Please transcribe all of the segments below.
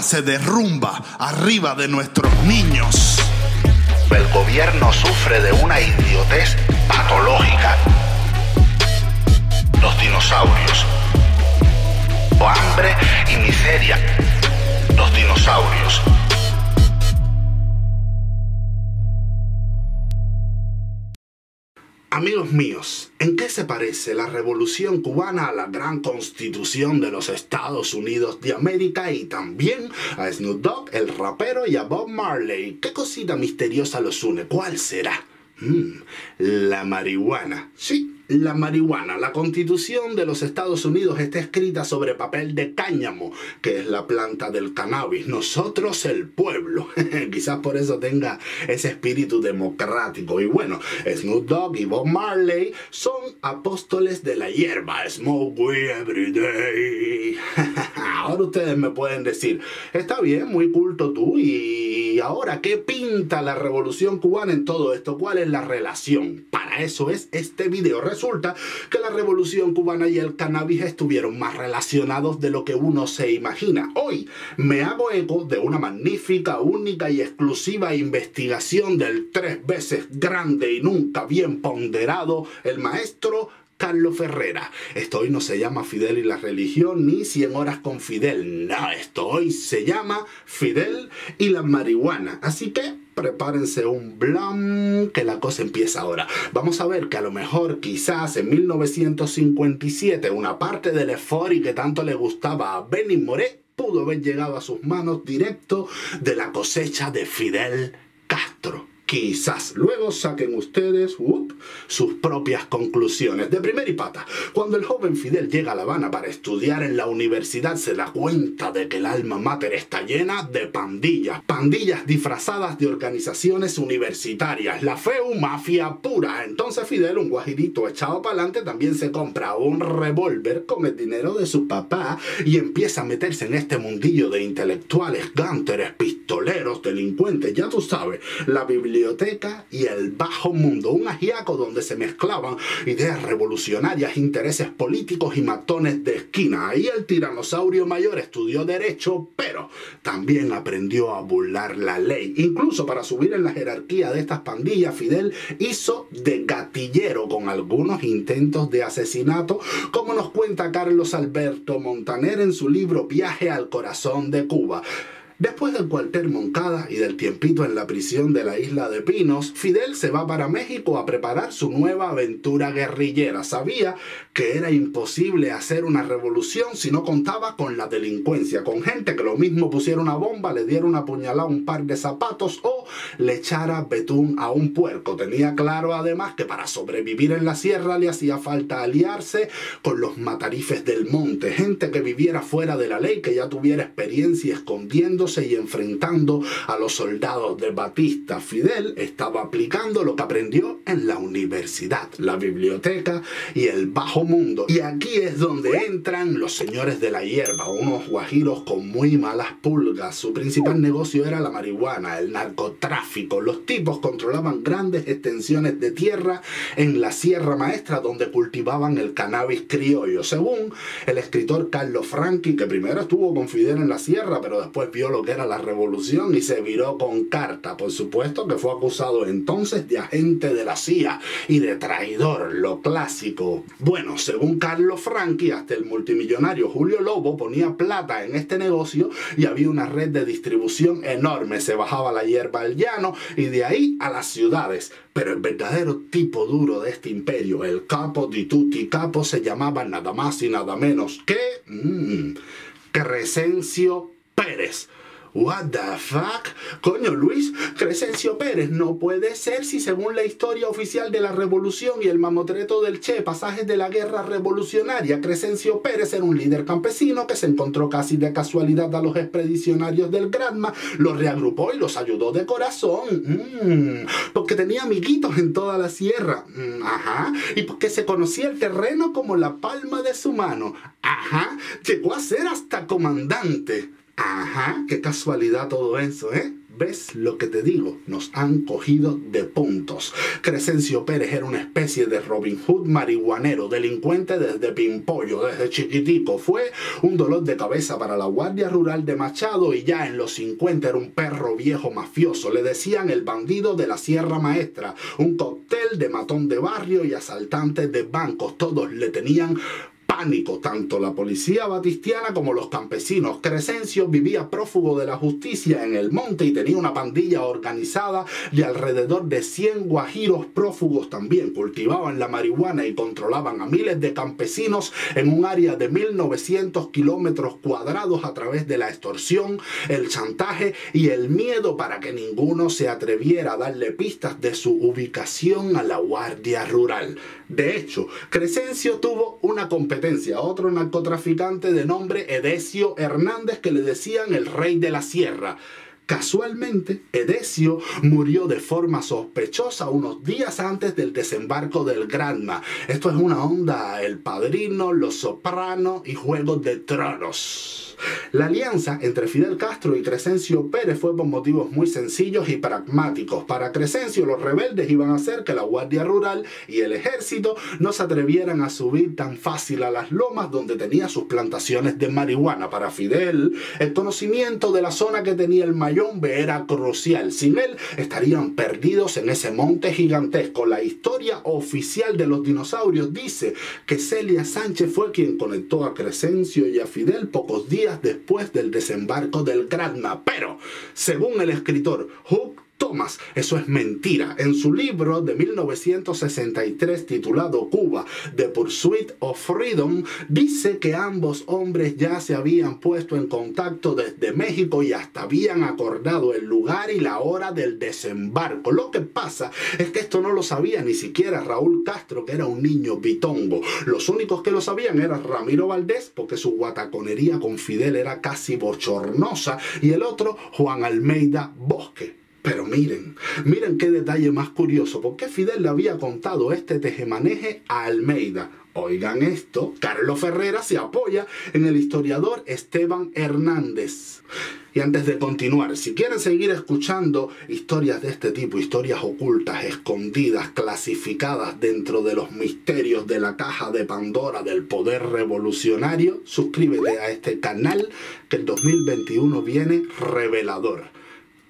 Se derrumba arriba de nuestros niños. El gobierno sufre de una idiotez patológica. Los dinosaurios. O hambre y miseria. Los dinosaurios. Amigos míos, ¿en qué se parece la revolución cubana a la gran constitución de los Estados Unidos de América y también a Snoop Dogg, el rapero, y a Bob Marley? ¿Qué cosita misteriosa los une? ¿Cuál será? Mm, la marihuana. Sí, la marihuana. La constitución de los Estados Unidos está escrita sobre papel de cáñamo, que es la planta del cannabis. Nosotros el pueblo. Quizás por eso tenga ese espíritu democrático. Y bueno, Snoop Dogg y Bob Marley son apóstoles de la hierba. Smoke weed every day. ahora ustedes me pueden decir, está bien, muy culto tú. Y ahora, ¿qué pinta la revolución cubana en todo esto? ¿Cuál es la relación? Para eso es este video resulta que la revolución cubana y el cannabis estuvieron más relacionados de lo que uno se imagina. Hoy me hago eco de una magnífica, única y exclusiva investigación del tres veces grande y nunca bien ponderado, el maestro Carlos Ferrera. Esto hoy no se llama Fidel y la religión ni 100 horas con Fidel. No, esto hoy se llama Fidel y la marihuana. Así que prepárense un blam que la cosa empieza ahora. Vamos a ver que a lo mejor quizás en 1957 una parte del y que tanto le gustaba a Benny Moré pudo haber llegado a sus manos directo de la cosecha de Fidel Castro. Quizás luego saquen ustedes sus propias conclusiones. De primera y pata, cuando el joven Fidel llega a La Habana para estudiar en la universidad, se da cuenta de que el alma mater está llena de pandillas. Pandillas disfrazadas de organizaciones universitarias. La feu mafia pura. Entonces Fidel, un guajirito echado para adelante, también se compra un revólver con el dinero de su papá y empieza a meterse en este mundillo de intelectuales, gánteres, pistoleros, delincuentes. Ya tú sabes, la Biblia biblioteca y el bajo mundo, un ajiaco donde se mezclaban ideas revolucionarias, intereses políticos y matones de esquina. Ahí el tiranosaurio mayor estudió derecho, pero también aprendió a burlar la ley. Incluso para subir en la jerarquía de estas pandillas, Fidel hizo de gatillero con algunos intentos de asesinato, como nos cuenta Carlos Alberto Montaner en su libro Viaje al corazón de Cuba. Después del cuartel Moncada y del tiempito en la prisión de la isla de Pinos, Fidel se va para México a preparar su nueva aventura guerrillera. Sabía que era imposible hacer una revolución si no contaba con la delincuencia, con gente que lo mismo pusiera una bomba, le diera una puñalada un par de zapatos o le echara betún a un puerco. Tenía claro además que para sobrevivir en la sierra le hacía falta aliarse con los matarifes del monte, gente que viviera fuera de la ley, que ya tuviera experiencia y enfrentando a los soldados de Batista. Fidel estaba aplicando lo que aprendió en la universidad, la biblioteca y el bajo mundo. Y aquí es donde entran los señores de la hierba, unos guajiros con muy malas pulgas. Su principal negocio era la marihuana, el narcotráfico. Los tipos controlaban grandes extensiones de tierra en la Sierra Maestra donde cultivaban el cannabis criollo. Según el escritor Carlos Franchi, que primero estuvo con Fidel en la sierra, pero después vio que era la revolución y se viró con carta. Por supuesto que fue acusado entonces de agente de la CIA y de traidor, lo clásico. Bueno, según Carlos Franchi, hasta el multimillonario Julio Lobo ponía plata en este negocio y había una red de distribución enorme. Se bajaba la hierba al llano y de ahí a las ciudades. Pero el verdadero tipo duro de este imperio, el capo di tutti capo, se llamaba nada más y nada menos que... Mmm, Crescencio Pérez What the fuck? Coño, Luis, Crescencio Pérez no puede ser si según la historia oficial de la revolución y el mamotreto del Che, pasajes de la guerra revolucionaria, Crescencio Pérez era un líder campesino que se encontró casi de casualidad a los expedicionarios del Granma, los reagrupó y los ayudó de corazón. Mm, porque tenía amiguitos en toda la sierra. Mm, ajá. Y porque se conocía el terreno como la palma de su mano. Ajá. Llegó a ser hasta comandante. Ajá, qué casualidad todo eso, ¿eh? ¿Ves lo que te digo? Nos han cogido de puntos. Crescencio Pérez era una especie de Robin Hood marihuanero, delincuente desde pimpollo, desde chiquitico. Fue un dolor de cabeza para la Guardia Rural de Machado y ya en los 50 era un perro viejo mafioso. Le decían el bandido de la Sierra Maestra, un cóctel de matón de barrio y asaltantes de bancos. Todos le tenían tanto la policía batistiana como los campesinos. Crescencio vivía prófugo de la justicia en el monte y tenía una pandilla organizada de alrededor de 100 guajiros prófugos también. Cultivaban la marihuana y controlaban a miles de campesinos en un área de 1900 kilómetros cuadrados a través de la extorsión, el chantaje y el miedo para que ninguno se atreviera a darle pistas de su ubicación a la Guardia Rural. De hecho, Crescencio tuvo una competencia otro narcotraficante de nombre Edesio Hernández que le decían el rey de la sierra. Casualmente, Edesio murió de forma sospechosa unos días antes del desembarco del Granma. Esto es una onda El Padrino, Los Sopranos y Juegos de Tronos. La alianza entre Fidel Castro y Crescencio Pérez fue por motivos muy sencillos y pragmáticos. Para Crescencio los rebeldes iban a hacer que la Guardia Rural y el ejército no se atrevieran a subir tan fácil a las lomas donde tenía sus plantaciones de marihuana. Para Fidel, el conocimiento de la zona que tenía el Mayombe era crucial. Sin él estarían perdidos en ese monte gigantesco. La historia oficial de los dinosaurios dice que Celia Sánchez fue quien conectó a Crescencio y a Fidel pocos días después del desembarco del Granma. Pero, según el escritor Hugh Thomas, eso es mentira. En su libro de 1963 titulado Cuba, The Pursuit of Freedom, dice que ambos hombres ya se habían puesto en contacto desde México y hasta habían acordado el lugar y la hora del desembarco. Lo que pasa es que esto no lo sabía ni siquiera Raúl Castro, que era un niño bitongo. Los únicos que lo sabían eran Ramiro Valdés, porque su guataconería con Fidel era casi bochornosa, y el otro Juan Almeida Bosque. Pero miren, miren qué detalle más curioso, porque Fidel le había contado este tejemaneje a Almeida. Oigan esto, Carlos Ferrera se apoya en el historiador Esteban Hernández. Y antes de continuar, si quieren seguir escuchando historias de este tipo, historias ocultas, escondidas, clasificadas dentro de los misterios de la caja de Pandora del poder revolucionario, suscríbete a este canal que el 2021 viene revelador.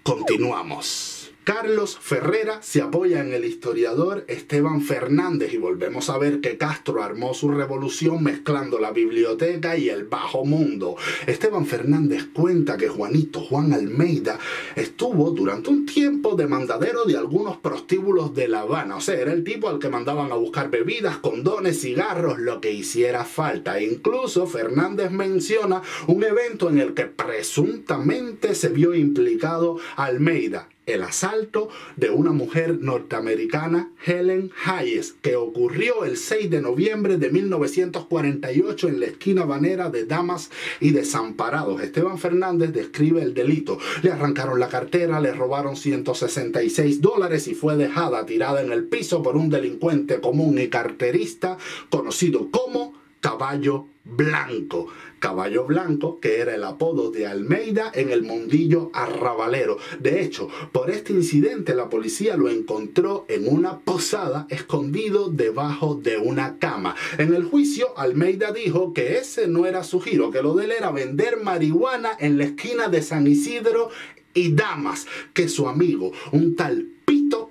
Continuamos. Carlos Ferrera se apoya en el historiador Esteban Fernández y volvemos a ver que Castro armó su revolución mezclando la biblioteca y el bajo mundo. Esteban Fernández cuenta que Juanito Juan Almeida estuvo durante un tiempo de mandadero de algunos prostíbulos de La Habana. O sea, era el tipo al que mandaban a buscar bebidas, condones, cigarros, lo que hiciera falta. E incluso Fernández menciona un evento en el que presuntamente se vio implicado Almeida el asalto de una mujer norteamericana, Helen Hayes, que ocurrió el 6 de noviembre de 1948 en la esquina banera de Damas y Desamparados. Esteban Fernández describe el delito. Le arrancaron la cartera, le robaron 166 dólares y fue dejada tirada en el piso por un delincuente común y carterista conocido como Caballo Blanco. Caballo Blanco, que era el apodo de Almeida en el mundillo arrabalero. De hecho, por este incidente la policía lo encontró en una posada escondido debajo de una cama. En el juicio, Almeida dijo que ese no era su giro, que lo de él era vender marihuana en la esquina de San Isidro y Damas, que su amigo, un tal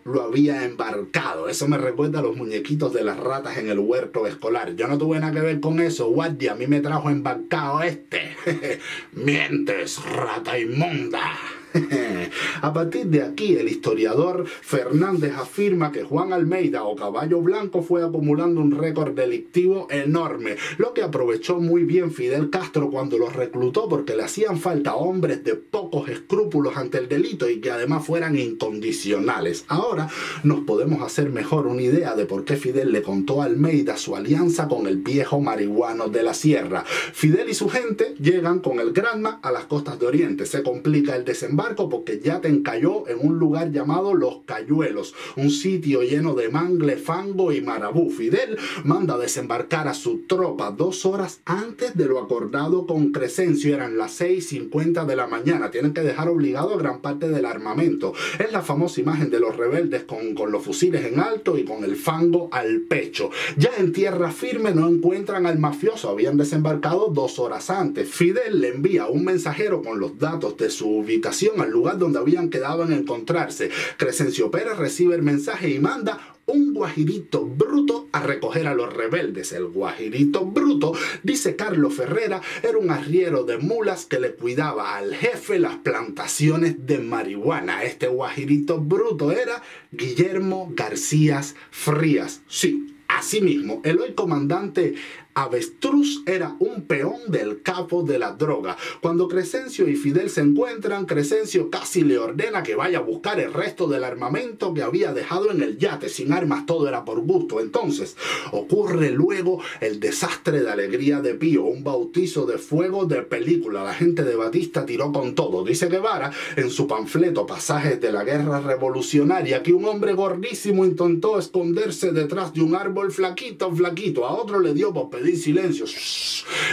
lo había embarcado. Eso me recuerda a los muñequitos de las ratas en el huerto escolar. Yo no tuve nada que ver con eso, guardia. A mí me trajo embarcado este. Mientes, rata inmunda. A partir de aquí, el historiador Fernández afirma que Juan Almeida o Caballo Blanco fue acumulando un récord delictivo enorme, lo que aprovechó muy bien Fidel Castro cuando los reclutó porque le hacían falta hombres de pocos escrúpulos ante el delito y que además fueran incondicionales. Ahora nos podemos hacer mejor una idea de por qué Fidel le contó a Almeida su alianza con el viejo marihuano de la sierra. Fidel y su gente llegan con el Granma a las costas de Oriente. Se complica el desembarco desembarco porque ya te encalló en un lugar llamado Los Cayuelos, un sitio lleno de mangle, fango y marabú. Fidel manda desembarcar a su tropa dos horas antes de lo acordado con Crescencio. Eran las 6.50 de la mañana. Tienen que dejar obligado a gran parte del armamento. Es la famosa imagen de los rebeldes con, con los fusiles en alto y con el fango al pecho. Ya en tierra firme no encuentran al mafioso. Habían desembarcado dos horas antes. Fidel le envía un mensajero con los datos de su ubicación al lugar donde habían quedado en encontrarse. Crescencio Pérez recibe el mensaje y manda un guajirito bruto a recoger a los rebeldes. El guajirito bruto, dice Carlos Ferrera, era un arriero de mulas que le cuidaba al jefe las plantaciones de marihuana. Este guajirito bruto era Guillermo García Frías. Sí, Asimismo, el hoy comandante Avestruz era un peón del capo de la droga. Cuando Crescencio y Fidel se encuentran, Crescencio casi le ordena que vaya a buscar el resto del armamento que había dejado en el yate. Sin armas todo era por gusto. Entonces ocurre luego el desastre de alegría de Pío, un bautizo de fuego de película. La gente de Batista tiró con todo. Dice Guevara en su panfleto Pasajes de la Guerra Revolucionaria que un hombre gordísimo intentó esconderse detrás de un árbol flaquito, flaquito. A otro le dio por pedir silencio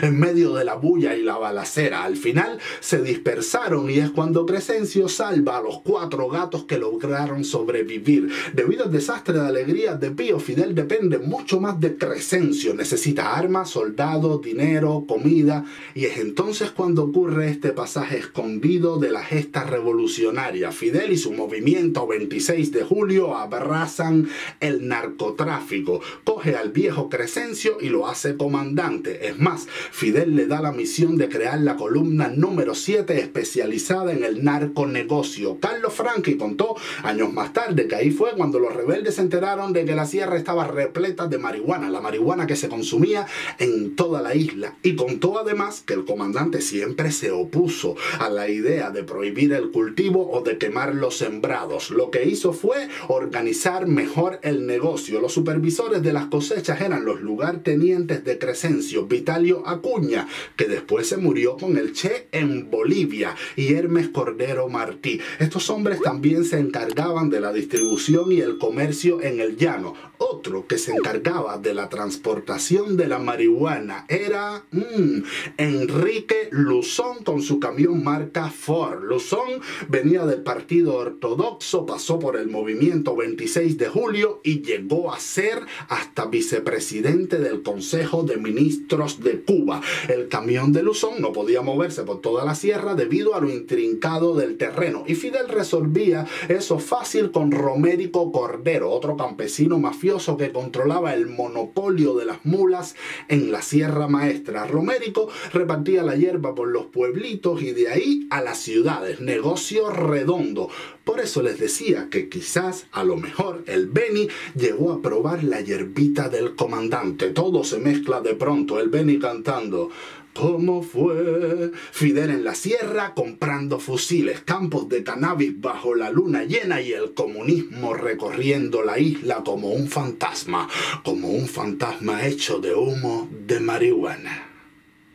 en medio de la bulla y la balacera. Al final se dispersaron y es cuando Crescencio salva a los cuatro gatos que lograron sobrevivir. Debido al desastre de alegría de Pío, Fidel depende mucho más de Crescencio. Necesita armas, soldados, dinero, comida y es entonces cuando ocurre este pasaje escondido de la gesta revolucionaria. Fidel y su movimiento 26 de julio abrazan el narcotráfico. Coge al viejo Crescencio y lo hace comandante. Es más, Fidel le da la misión de crear la columna número 7 especializada en el narconegocio. Carlos Franchi contó años más tarde que ahí fue cuando los rebeldes se enteraron de que la sierra estaba repleta de marihuana, la marihuana que se consumía en toda la isla. Y contó además que el comandante siempre se opuso a la idea de prohibir el cultivo o de quemar los sembrados. Lo que hizo fue organizar mejor el negocio. Los supervisores de las cosechas eran los lugartenientes de Crescencio, Vitalio Acuña, que después se murió con el Che en Bolivia, y Hermes Cordero Martí. Estos hombres también se encargaban de la distribución y el comercio en el llano. Otro que se encargaba de la transportación de la marihuana era mm, Enrique Luzón con su camión marca Ford. Luzón venía del Partido Ortodoxo, pasó por el movimiento 26 de julio y llegó a ser hasta vicepresidente del Consejo de Ministros de Cuba. El camión de Luzón no podía moverse por toda la sierra debido a lo intrincado del terreno y Fidel resolvía eso fácil con Romérico Cordero, otro campesino mafioso que controlaba el monopolio de las mulas en la Sierra Maestra. Romérico repartía la hierba por los pueblitos y de ahí a las ciudades, negocio redondo. Por eso les decía que quizás, a lo mejor, el Beni llegó a probar la hierbita del comandante. Todo se mezcla de pronto, el Beni cantando. ¿Cómo fue? Fidel en la sierra comprando fusiles, campos de cannabis bajo la luna llena y el comunismo recorriendo la isla como un fantasma, como un fantasma hecho de humo de marihuana.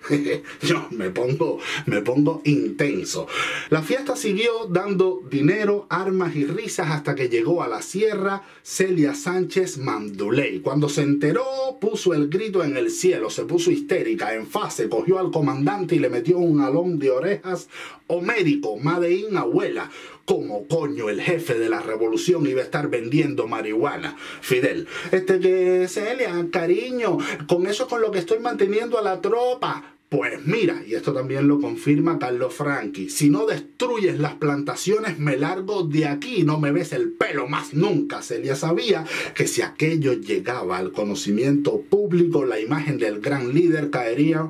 Yo me pongo, me pongo intenso. La fiesta siguió dando dinero, armas y risas hasta que llegó a la sierra Celia Sánchez Manduley. Cuando se enteró, puso el grito en el cielo, se puso histérica, en fase, cogió al comandante y le metió un alón de orejas homérico, Madeín abuela. Como coño el jefe de la revolución iba a estar vendiendo marihuana? Fidel, este que Celia, cariño, con eso es con lo que estoy manteniendo a la tropa. Pues mira, y esto también lo confirma Carlos Franchi, si no destruyes las plantaciones me largo de aquí, no me ves el pelo más nunca. Celia sabía que si aquello llegaba al conocimiento público, la imagen del gran líder caería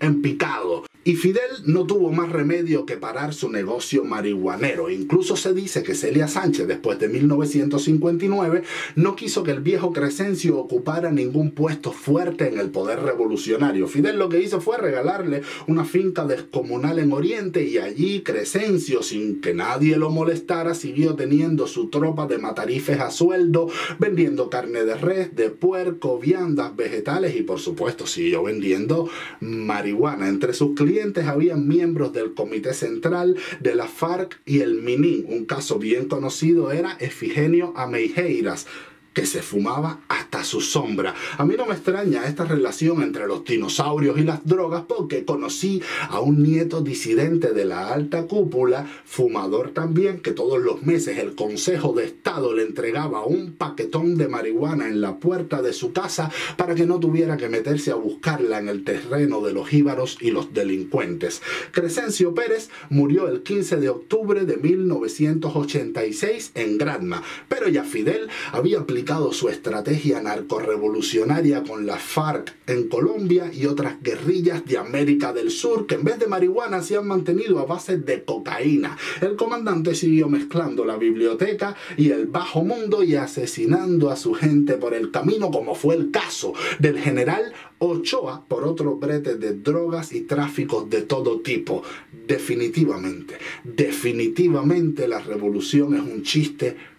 en picado. Y Fidel no tuvo más remedio que parar su negocio marihuanero. Incluso se dice que Celia Sánchez, después de 1959, no quiso que el viejo Crescencio ocupara ningún puesto fuerte en el poder revolucionario. Fidel lo que hizo fue regalarle una finca descomunal en Oriente y allí Crescencio, sin que nadie lo molestara, siguió teniendo su tropa de matarifes a sueldo, vendiendo carne de res, de puerco, viandas, vegetales y por supuesto siguió vendiendo marihuana entre sus clientes clientes habían miembros del Comité Central de la FARC y el MININ. Un caso bien conocido era Efigenio Ameijeiras que se fumaba hasta su sombra. A mí no me extraña esta relación entre los dinosaurios y las drogas porque conocí a un nieto disidente de la alta cúpula, fumador también, que todos los meses el Consejo de Estado le entregaba un paquetón de marihuana en la puerta de su casa para que no tuviera que meterse a buscarla en el terreno de los íbaros y los delincuentes. Crescencio Pérez murió el 15 de octubre de 1986 en Granma, pero ya Fidel había aplicado su estrategia narcorevolucionaria con la FARC en Colombia y otras guerrillas de América del Sur que en vez de marihuana se han mantenido a base de cocaína. El comandante siguió mezclando la biblioteca y el bajo mundo y asesinando a su gente por el camino como fue el caso del general Ochoa por otro brete de drogas y tráficos de todo tipo. Definitivamente, definitivamente la revolución es un chiste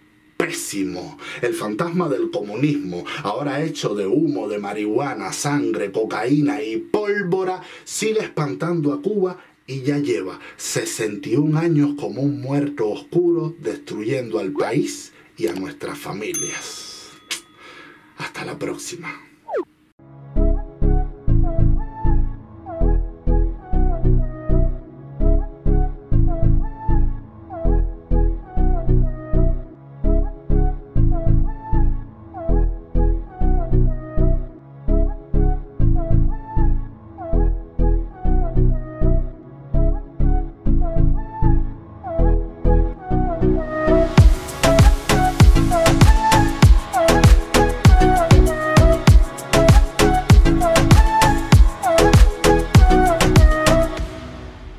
El fantasma del comunismo, ahora hecho de humo, de marihuana, sangre, cocaína y pólvora, sigue espantando a Cuba y ya lleva 61 años como un muerto oscuro destruyendo al país y a nuestras familias. Hasta la próxima.